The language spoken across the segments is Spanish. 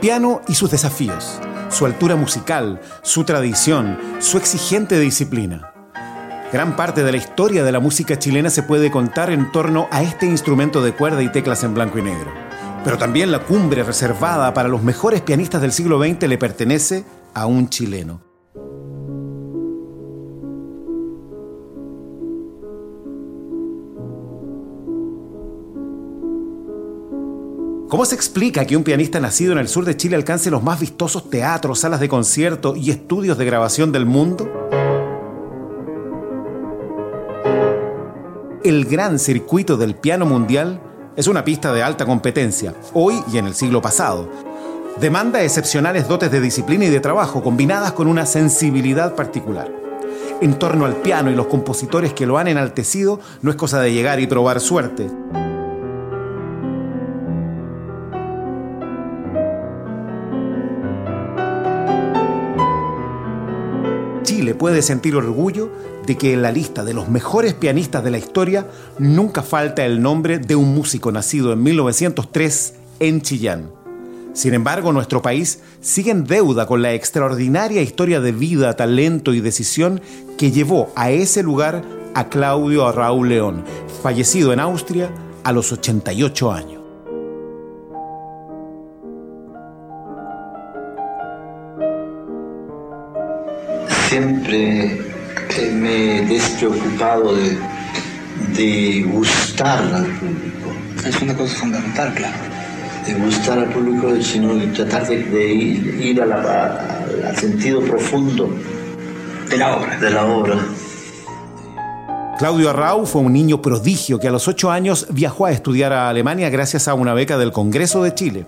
Piano y sus desafíos, su altura musical, su tradición, su exigente disciplina. Gran parte de la historia de la música chilena se puede contar en torno a este instrumento de cuerda y teclas en blanco y negro. Pero también la cumbre reservada para los mejores pianistas del siglo XX le pertenece a un chileno. ¿Cómo se explica que un pianista nacido en el sur de Chile alcance los más vistosos teatros, salas de concierto y estudios de grabación del mundo? El gran circuito del piano mundial es una pista de alta competencia, hoy y en el siglo pasado. Demanda excepcionales dotes de disciplina y de trabajo combinadas con una sensibilidad particular. En torno al piano y los compositores que lo han enaltecido, no es cosa de llegar y probar suerte. Chile puede sentir orgullo de que en la lista de los mejores pianistas de la historia nunca falta el nombre de un músico nacido en 1903 en Chillán. Sin embargo, nuestro país sigue en deuda con la extraordinaria historia de vida, talento y decisión que llevó a ese lugar a Claudio Raúl León, fallecido en Austria a los 88 años. Siempre me he despreocupado de, de gustar al público. Es una cosa fundamental, claro. De gustar al público, sino de tratar de, ir, al sentido profundo de la obra. De la obra. Claudio Arrau fue un niño prodigio que a los ocho años viajó a estudiar a Alemania gracias a una beca del Congreso de Chile.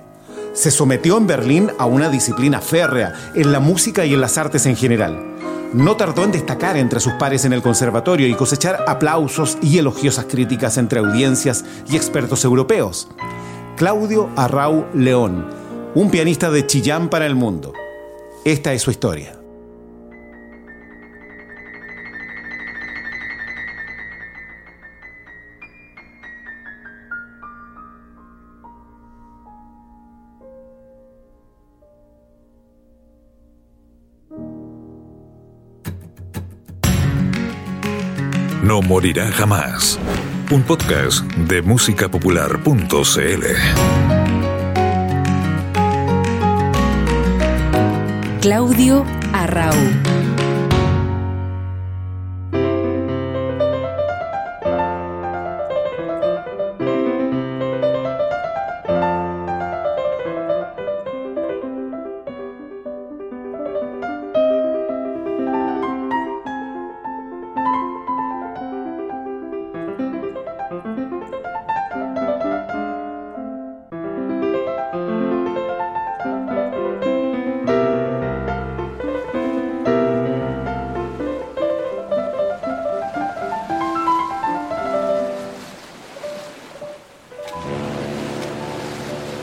Se sometió en Berlín a una disciplina férrea en la música y en las artes en general no tardó en destacar entre sus pares en el conservatorio y cosechar aplausos y elogiosas críticas entre audiencias y expertos europeos. Claudio Arrau León, un pianista de Chillán para el mundo. Esta es su historia. No morirá jamás. Un podcast de musicapopular.cl. Claudio Arrau.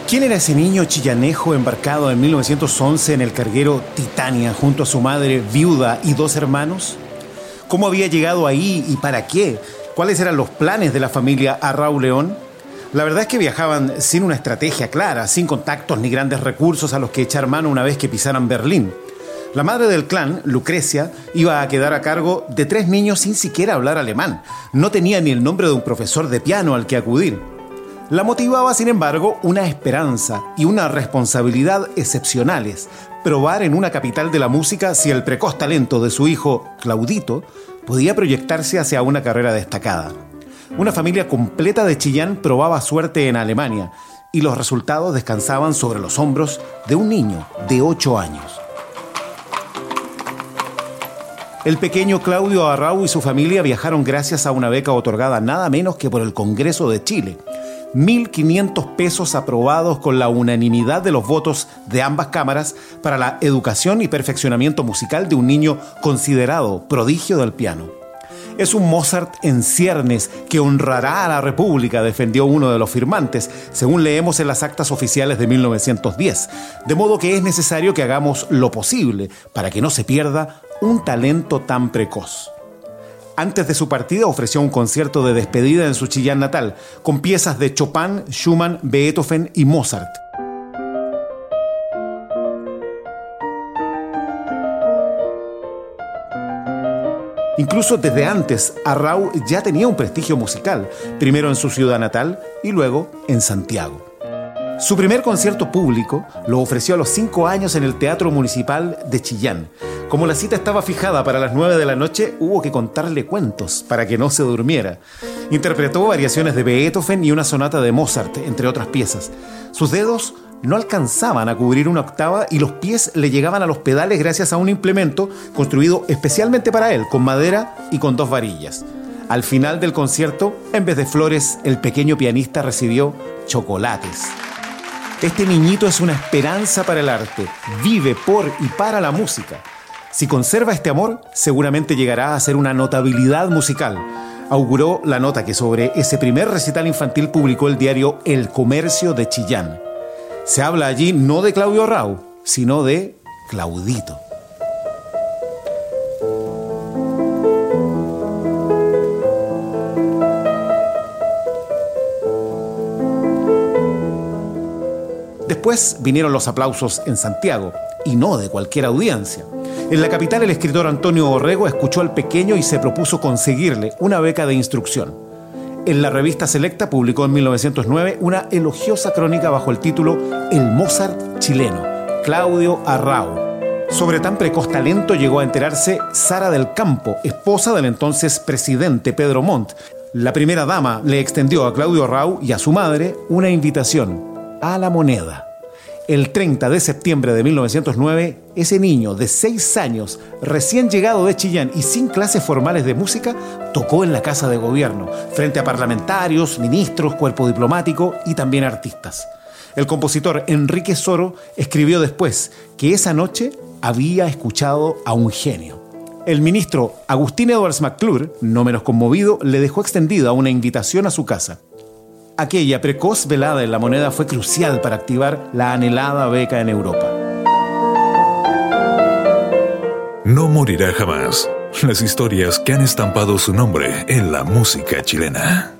¿Quién era ese niño chillanejo embarcado en 1911 en el carguero Titania junto a su madre viuda y dos hermanos? ¿Cómo había llegado ahí y para qué? ¿Cuáles eran los planes de la familia Arrau León? La verdad es que viajaban sin una estrategia clara, sin contactos ni grandes recursos a los que echar mano una vez que pisaran Berlín. La madre del clan, Lucrecia, iba a quedar a cargo de tres niños sin siquiera hablar alemán. No tenía ni el nombre de un profesor de piano al que acudir. La motivaba, sin embargo, una esperanza y una responsabilidad excepcionales, probar en una capital de la música si el precoz talento de su hijo, Claudito, podía proyectarse hacia una carrera destacada. Una familia completa de Chillán probaba suerte en Alemania y los resultados descansaban sobre los hombros de un niño de 8 años. El pequeño Claudio Arrau y su familia viajaron gracias a una beca otorgada nada menos que por el Congreso de Chile 1.500 pesos aprobados con la unanimidad de los votos de ambas cámaras para la educación y perfeccionamiento musical de un niño considerado prodigio del piano. Es un Mozart en ciernes que honrará a la República, defendió uno de los firmantes, según leemos en las actas oficiales de 1910. De modo que es necesario que hagamos lo posible para que no se pierda un talento tan precoz. Antes de su partida ofreció un concierto de despedida en su Chillán natal, con piezas de Chopin, Schumann, Beethoven y Mozart. Incluso desde antes, Arrau ya tenía un prestigio musical, primero en su ciudad natal y luego en Santiago. Su primer concierto público lo ofreció a los cinco años en el Teatro Municipal de Chillán. Como la cita estaba fijada para las nueve de la noche, hubo que contarle cuentos para que no se durmiera. Interpretó variaciones de Beethoven y una sonata de Mozart, entre otras piezas. Sus dedos no alcanzaban a cubrir una octava y los pies le llegaban a los pedales gracias a un implemento construido especialmente para él, con madera y con dos varillas. Al final del concierto, en vez de flores, el pequeño pianista recibió chocolates. Este niñito es una esperanza para el arte, vive por y para la música. Si conserva este amor, seguramente llegará a ser una notabilidad musical. Auguró la nota que sobre ese primer recital infantil publicó el diario El Comercio de Chillán. Se habla allí no de Claudio Rau, sino de Claudito. Después vinieron los aplausos en Santiago, y no de cualquier audiencia. En la capital el escritor Antonio Orrego escuchó al pequeño y se propuso conseguirle una beca de instrucción. En la revista Selecta publicó en 1909 una elogiosa crónica bajo el título El Mozart chileno, Claudio Arrau. Sobre tan precoz talento llegó a enterarse Sara del Campo, esposa del entonces presidente Pedro Montt. La primera dama le extendió a Claudio Arrau y a su madre una invitación a la moneda. El 30 de septiembre de 1909, ese niño de 6 años, recién llegado de Chillán y sin clases formales de música, tocó en la Casa de Gobierno, frente a parlamentarios, ministros, cuerpo diplomático y también artistas. El compositor Enrique Soro escribió después que esa noche había escuchado a un genio. El ministro Agustín Edwards McClure, no menos conmovido, le dejó extendida una invitación a su casa. Aquella precoz velada en la moneda fue crucial para activar la anhelada beca en Europa. No morirá jamás. Las historias que han estampado su nombre en la música chilena.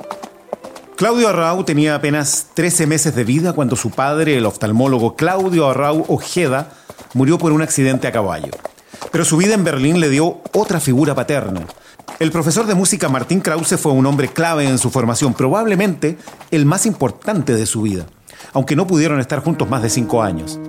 Claudio Arrau tenía apenas 13 meses de vida cuando su padre, el oftalmólogo Claudio Arrau Ojeda, murió por un accidente a caballo. Pero su vida en Berlín le dio otra figura paterna, el profesor de música Martín Krause fue un hombre clave en su formación, probablemente el más importante de su vida, aunque no pudieron estar juntos más de cinco años.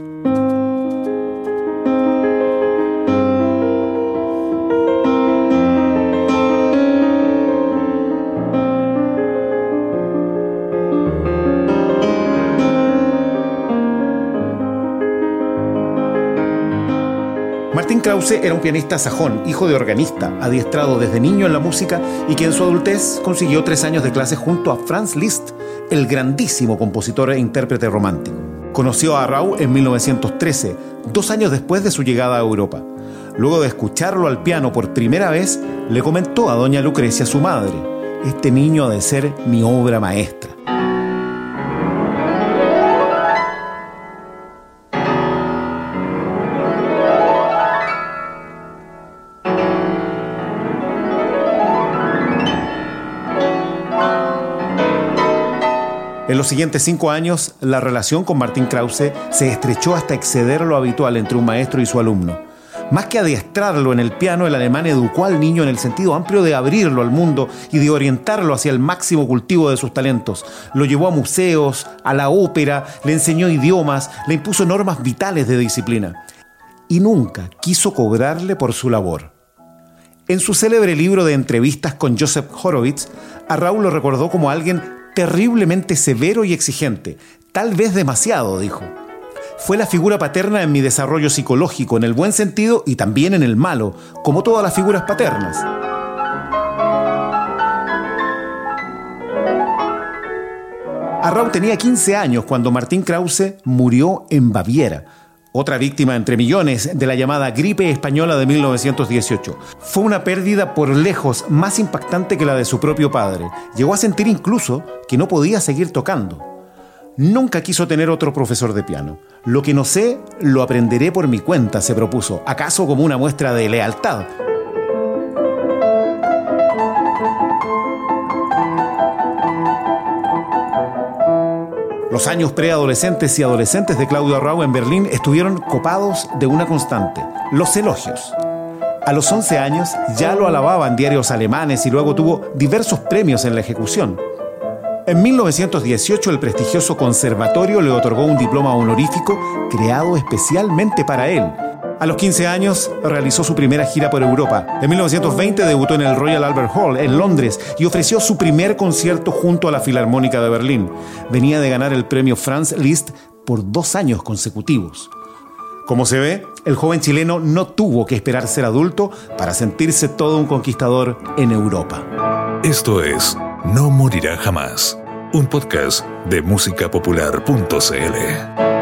Krause era un pianista sajón, hijo de organista, adiestrado desde niño en la música y que en su adultez consiguió tres años de clase junto a Franz Liszt, el grandísimo compositor e intérprete romántico. Conoció a Rau en 1913, dos años después de su llegada a Europa. Luego de escucharlo al piano por primera vez, le comentó a doña Lucrecia, su madre, este niño ha de ser mi obra maestra. Los siguientes cinco años, la relación con Martín Krause se estrechó hasta exceder lo habitual entre un maestro y su alumno. Más que adiestrarlo en el piano, el alemán educó al niño en el sentido amplio de abrirlo al mundo y de orientarlo hacia el máximo cultivo de sus talentos. Lo llevó a museos, a la ópera, le enseñó idiomas, le impuso normas vitales de disciplina. Y nunca quiso cobrarle por su labor. En su célebre libro de entrevistas con Joseph Horowitz, a Raúl lo recordó como alguien terriblemente severo y exigente, tal vez demasiado, dijo. Fue la figura paterna en mi desarrollo psicológico, en el buen sentido y también en el malo, como todas las figuras paternas. Arrau tenía 15 años cuando Martín Krause murió en Baviera otra víctima entre millones de la llamada gripe española de 1918. Fue una pérdida por lejos más impactante que la de su propio padre. Llegó a sentir incluso que no podía seguir tocando. Nunca quiso tener otro profesor de piano. Lo que no sé, lo aprenderé por mi cuenta, se propuso, acaso como una muestra de lealtad. Los años preadolescentes y adolescentes de Claudio Arrau en Berlín estuvieron copados de una constante, los elogios. A los 11 años ya lo alababan diarios alemanes y luego tuvo diversos premios en la ejecución. En 1918 el prestigioso conservatorio le otorgó un diploma honorífico creado especialmente para él. A los 15 años realizó su primera gira por Europa. En 1920 debutó en el Royal Albert Hall en Londres y ofreció su primer concierto junto a la Filarmónica de Berlín. Venía de ganar el premio Franz Liszt por dos años consecutivos. Como se ve, el joven chileno no tuvo que esperar ser adulto para sentirse todo un conquistador en Europa. Esto es No Morirá Jamás, un podcast de musicapopular.cl.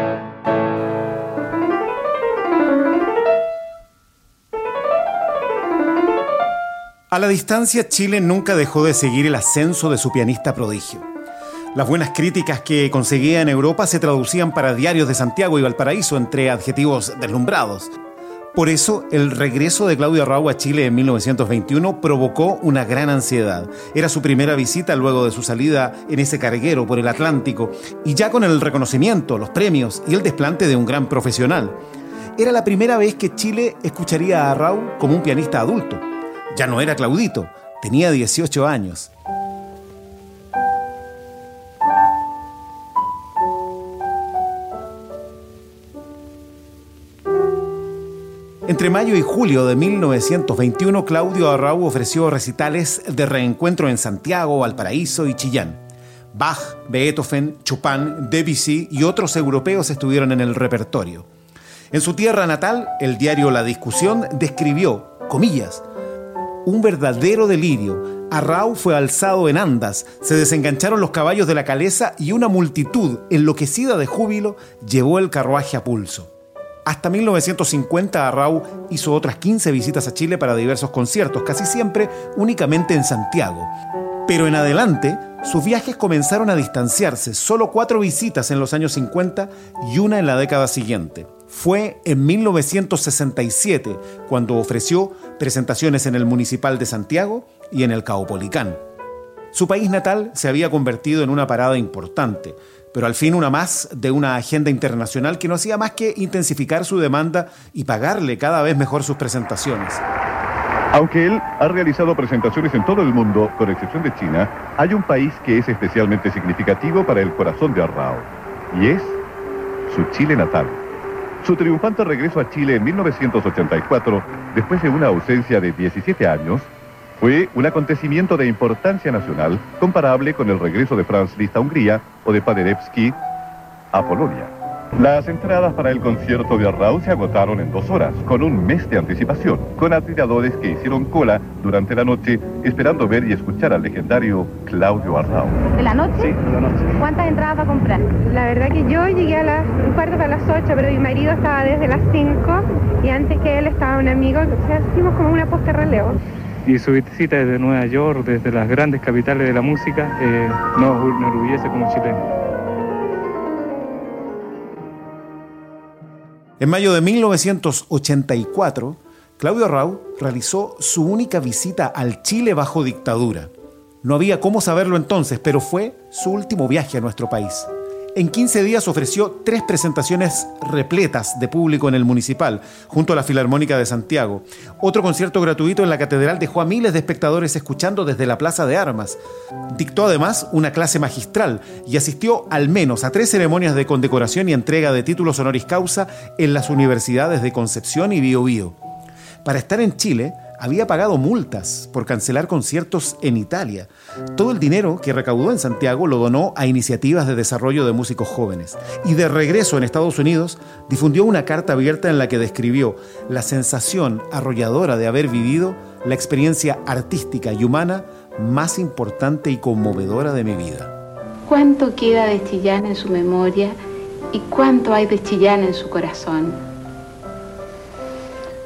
A la distancia, Chile nunca dejó de seguir el ascenso de su pianista prodigio. Las buenas críticas que conseguía en Europa se traducían para diarios de Santiago y Valparaíso entre adjetivos deslumbrados. Por eso, el regreso de Claudio Arrau a Chile en 1921 provocó una gran ansiedad. Era su primera visita luego de su salida en ese carguero por el Atlántico, y ya con el reconocimiento, los premios y el desplante de un gran profesional. Era la primera vez que Chile escucharía a Arrau como un pianista adulto. Ya no era Claudito, tenía 18 años. Entre mayo y julio de 1921, Claudio Arrau ofreció recitales de reencuentro en Santiago, Valparaíso y Chillán. Bach, Beethoven, Chopin, Debussy y otros europeos estuvieron en el repertorio. En su tierra natal, el diario La Discusión describió, comillas, un verdadero delirio. Arrau fue alzado en andas, se desengancharon los caballos de la caleza y una multitud, enloquecida de júbilo, llevó el carruaje a pulso. Hasta 1950 Arrau hizo otras 15 visitas a Chile para diversos conciertos, casi siempre únicamente en Santiago. Pero en adelante, sus viajes comenzaron a distanciarse, solo cuatro visitas en los años 50 y una en la década siguiente. Fue en 1967 cuando ofreció presentaciones en el Municipal de Santiago y en el Caupolicán. Su país natal se había convertido en una parada importante, pero al fin una más de una agenda internacional que no hacía más que intensificar su demanda y pagarle cada vez mejor sus presentaciones. Aunque él ha realizado presentaciones en todo el mundo, con excepción de China, hay un país que es especialmente significativo para el corazón de Arrao, y es su Chile natal. Su triunfante regreso a Chile en 1984, después de una ausencia de 17 años, fue un acontecimiento de importancia nacional comparable con el regreso de Franz Liszt a Hungría o de Paderewski a Polonia. Las entradas para el concierto de Arrau se agotaron en dos horas, con un mes de anticipación, con admiradores que hicieron cola durante la noche esperando ver y escuchar al legendario Claudio Arrau. ¿De la noche? Sí, de la noche. ¿Cuántas entradas va a comprar? La verdad que yo llegué a las un cuarto para las 8, pero mi marido estaba desde las 5 y antes que él estaba un amigo, o sea, hicimos como una posta relevo. Y su visita desde Nueva York, desde las grandes capitales de la música, eh, nos enorgullece como chilenos. En mayo de 1984, Claudio Arrau realizó su única visita al Chile bajo dictadura. No había cómo saberlo entonces, pero fue su último viaje a nuestro país. En 15 días ofreció tres presentaciones repletas de público en el municipal, junto a la Filarmónica de Santiago. Otro concierto gratuito en la catedral dejó a miles de espectadores escuchando desde la Plaza de Armas. Dictó además una clase magistral y asistió al menos a tres ceremonias de condecoración y entrega de títulos honoris causa en las universidades de Concepción y Biobío. Para estar en Chile, había pagado multas por cancelar conciertos en Italia. Todo el dinero que recaudó en Santiago lo donó a iniciativas de desarrollo de músicos jóvenes. Y de regreso en Estados Unidos, difundió una carta abierta en la que describió la sensación arrolladora de haber vivido la experiencia artística y humana más importante y conmovedora de mi vida. ¿Cuánto queda de Chillán en su memoria y cuánto hay de Chillán en su corazón?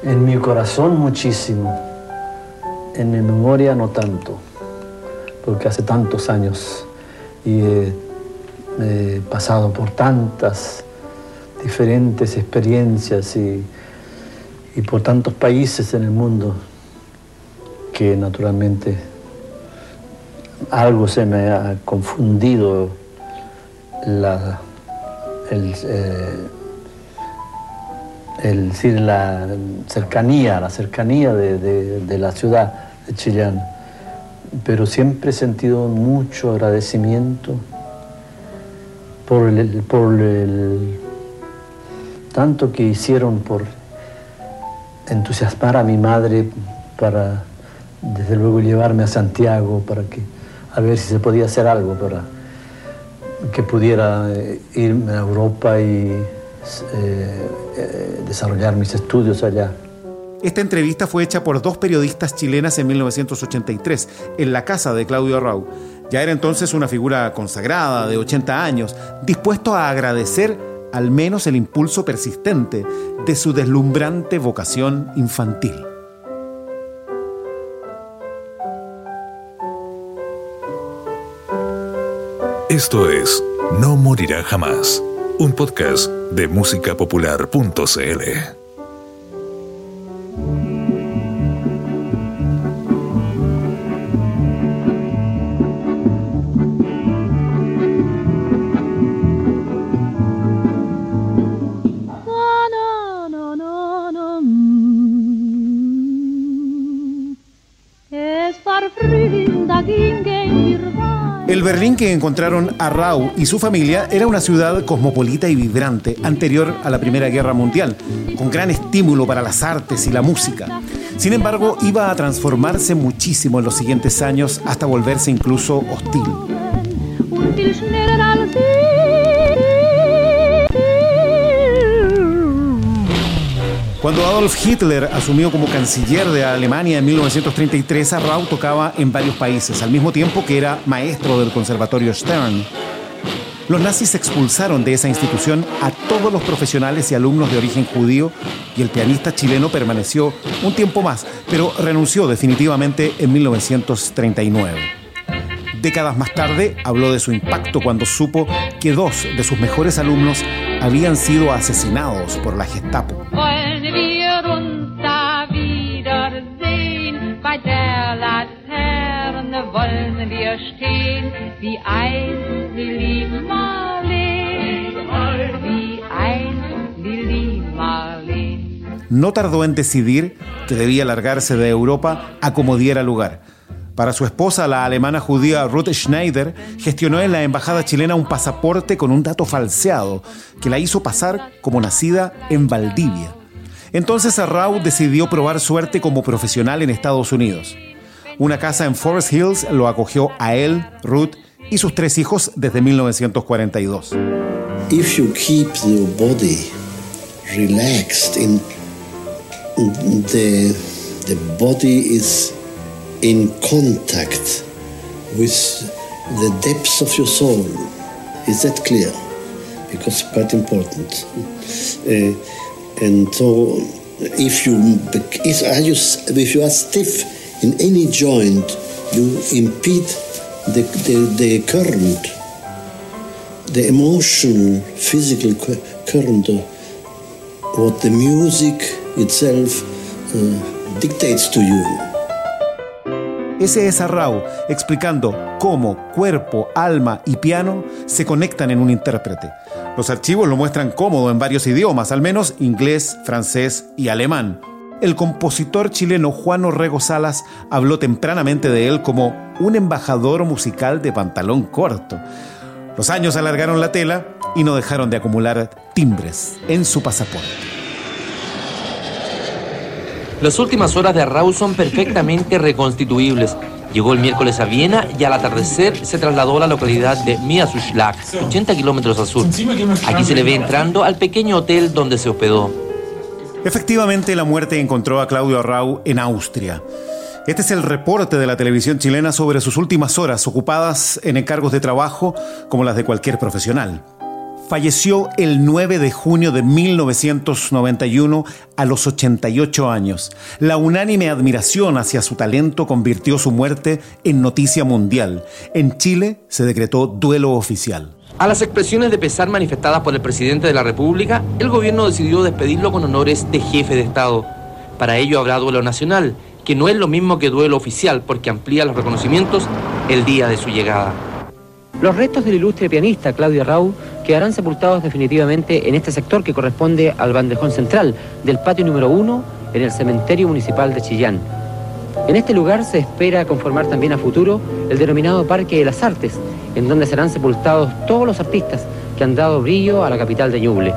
En mi corazón muchísimo, en mi memoria no tanto, porque hace tantos años y he, pasado por tantas diferentes experiencias y, y, por tantos países en el mundo que naturalmente algo se me ha confundido la, el, eh, el, decir, la cercanía, la cercanía de, la ciudad de Chillán. Pero siempre he sentido mucho agradecimiento por el, por el tanto que hicieron por entusiasmar a mi madre para desde luego llevarme a Santiago para que a ver si se podía hacer algo para que pudiera eh, irme a Europa y eh, eh, desarrollar mis estudios allá. Esta entrevista fue hecha por dos periodistas chilenas en 1983, en la casa de Claudio Arrau. Ya era entonces una figura consagrada, de 80 años, dispuesto a agradecer al menos el impulso persistente de su deslumbrante vocación infantil. Esto es No Morirá Jamás, un podcast de musicapopular.cl. Que encontraron a Rau y su familia era una ciudad cosmopolita y vibrante anterior a la Primera Guerra Mundial, con gran estímulo para las artes y la música. Sin embargo, iba a transformarse muchísimo en los siguientes años hasta volverse incluso hostil. Cuando Adolf Hitler asumió como canciller de Alemania en 1933, Arrau tocaba en varios países, al mismo tiempo que era maestro del Conservatorio Stern. Los nazis expulsaron de esa institución a todos los profesionales y alumnos de origen judío y el pianista chileno permaneció un tiempo más, pero renunció definitivamente en 1939. Décadas más tarde habló de su impacto cuando supo que dos de sus mejores alumnos habían sido asesinados por la Gestapo. No tardó en decidir que debía largarse de Europa a como diera lugar. Para su esposa, la alemana judía Ruth Schneider, gestionó en la embajada chilena un pasaporte con un dato falseado que la hizo pasar como nacida en Valdivia. Entonces Arrau decidió probar suerte como profesional en Estados Unidos. Una casa en Forest Hills lo acogió a él, Ruth y sus tres hijos desde 1942. If you in contact with the depths of your soul. Is that clear? Because it's quite important. Uh, and so, if you if, are you if you are stiff in any joint, you impede the, the, the current, the emotional, physical current, what the music itself uh, dictates to you. Ese es Arrau explicando cómo cuerpo, alma y piano se conectan en un intérprete. Los archivos lo muestran cómodo en varios idiomas, al menos inglés, francés y alemán. El compositor chileno Juan Orrego Salas habló tempranamente de él como un embajador musical de pantalón corto. Los años alargaron la tela y no dejaron de acumular timbres en su pasaporte. Las últimas horas de Arrau son perfectamente reconstituibles. Llegó el miércoles a Viena y al atardecer se trasladó a la localidad de Miasuschlag, 80 kilómetros al sur. Aquí se le ve entrando al pequeño hotel donde se hospedó. Efectivamente, la muerte encontró a Claudio Arrau en Austria. Este es el reporte de la televisión chilena sobre sus últimas horas ocupadas en encargos de trabajo como las de cualquier profesional. Falleció el 9 de junio de 1991 a los 88 años. La unánime admiración hacia su talento convirtió su muerte en noticia mundial. En Chile se decretó duelo oficial. A las expresiones de pesar manifestadas por el presidente de la República, el gobierno decidió despedirlo con honores de jefe de Estado. Para ello habrá duelo nacional, que no es lo mismo que duelo oficial, porque amplía los reconocimientos el día de su llegada. Los restos del ilustre pianista Claudio Rau quedarán sepultados definitivamente en este sector que corresponde al bandejón central del patio número uno en el cementerio municipal de Chillán. En este lugar se espera conformar también a futuro el denominado Parque de las Artes, en donde serán sepultados todos los artistas que han dado brillo a la capital de Ñuble.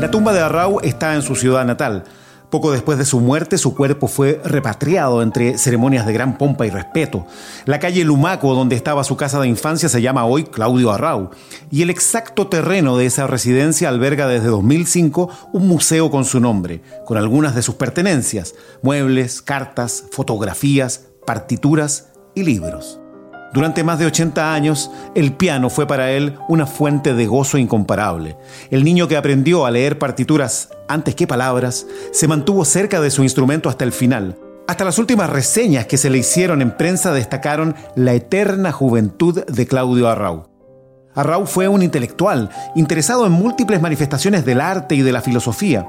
La tumba de Arrau está en su ciudad natal. Poco después de su muerte, su cuerpo fue repatriado entre ceremonias de gran pompa y respeto. La calle Lumaco, donde estaba su casa de infancia, se llama hoy Claudio Arrau. Y el exacto terreno de esa residencia alberga desde 2005 un museo con su nombre, con algunas de sus pertenencias, muebles, cartas, fotografías, partituras y libros. Durante más de 80 años, el piano fue para él una fuente de gozo incomparable. El niño que aprendió a leer partituras antes que palabras, se mantuvo cerca de su instrumento hasta el final. Hasta las últimas reseñas que se le hicieron en prensa destacaron la eterna juventud de Claudio Arrau. Arrau fue un intelectual, interesado en múltiples manifestaciones del arte y de la filosofía.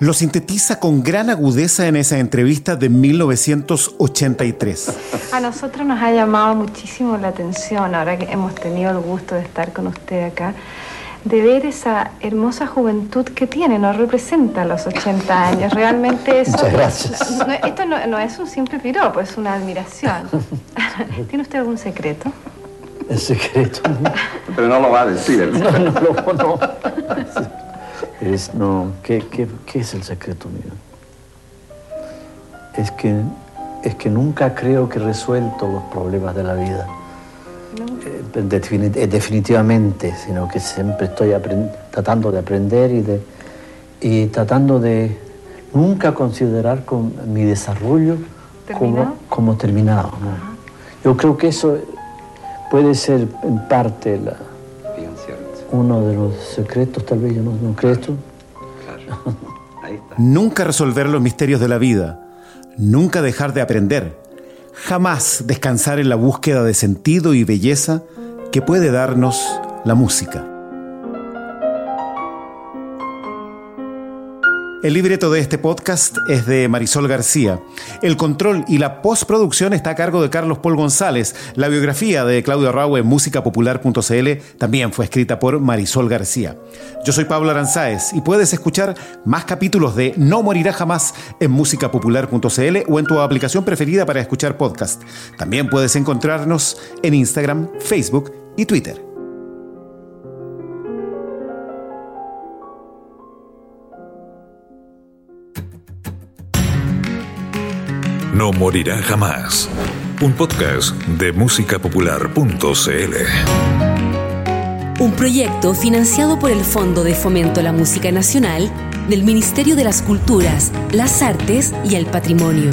Lo sintetiza con gran agudeza en esa entrevista de 1983. A nosotros nos ha llamado muchísimo la atención, ahora que hemos tenido el gusto de estar con usted acá, de ver esa hermosa juventud que tiene, nos representa a los 80 años. Realmente eso... Muchas gracias. No, esto no, no, es un simple piropo, es una admiración. ¿Tiene usted algún secreto? El secreto. Pero no lo va a decir. No, no, no. Es, no, ¿qué, qué, qué es el secreto mío? Es que, es que nunca creo que he resuelto los problemas de la vida. Eh, eh, definitivamente, sino que siempre estoy tratando de aprender y, de, y tratando de nunca considerar con mi desarrollo como, ¿Terminado? como terminado. ¿no? Yo creo que eso puede ser en parte la. Uno de los secretos, tal vez, yo no, no crees tú. Ahí está. Nunca resolver los misterios de la vida, nunca dejar de aprender, jamás descansar en la búsqueda de sentido y belleza que puede darnos la música. El libreto de este podcast es de Marisol García. El control y la postproducción está a cargo de Carlos Paul González. La biografía de Claudio Arrau en musicapopular.cl también fue escrita por Marisol García. Yo soy Pablo Aranzáez y puedes escuchar más capítulos de No Morirá Jamás en musicapopular.cl o en tu aplicación preferida para escuchar podcast. También puedes encontrarnos en Instagram, Facebook y Twitter. No morirá jamás. Un podcast de musicapopular.cl. Un proyecto financiado por el Fondo de Fomento a la Música Nacional del Ministerio de las Culturas, las Artes y el Patrimonio.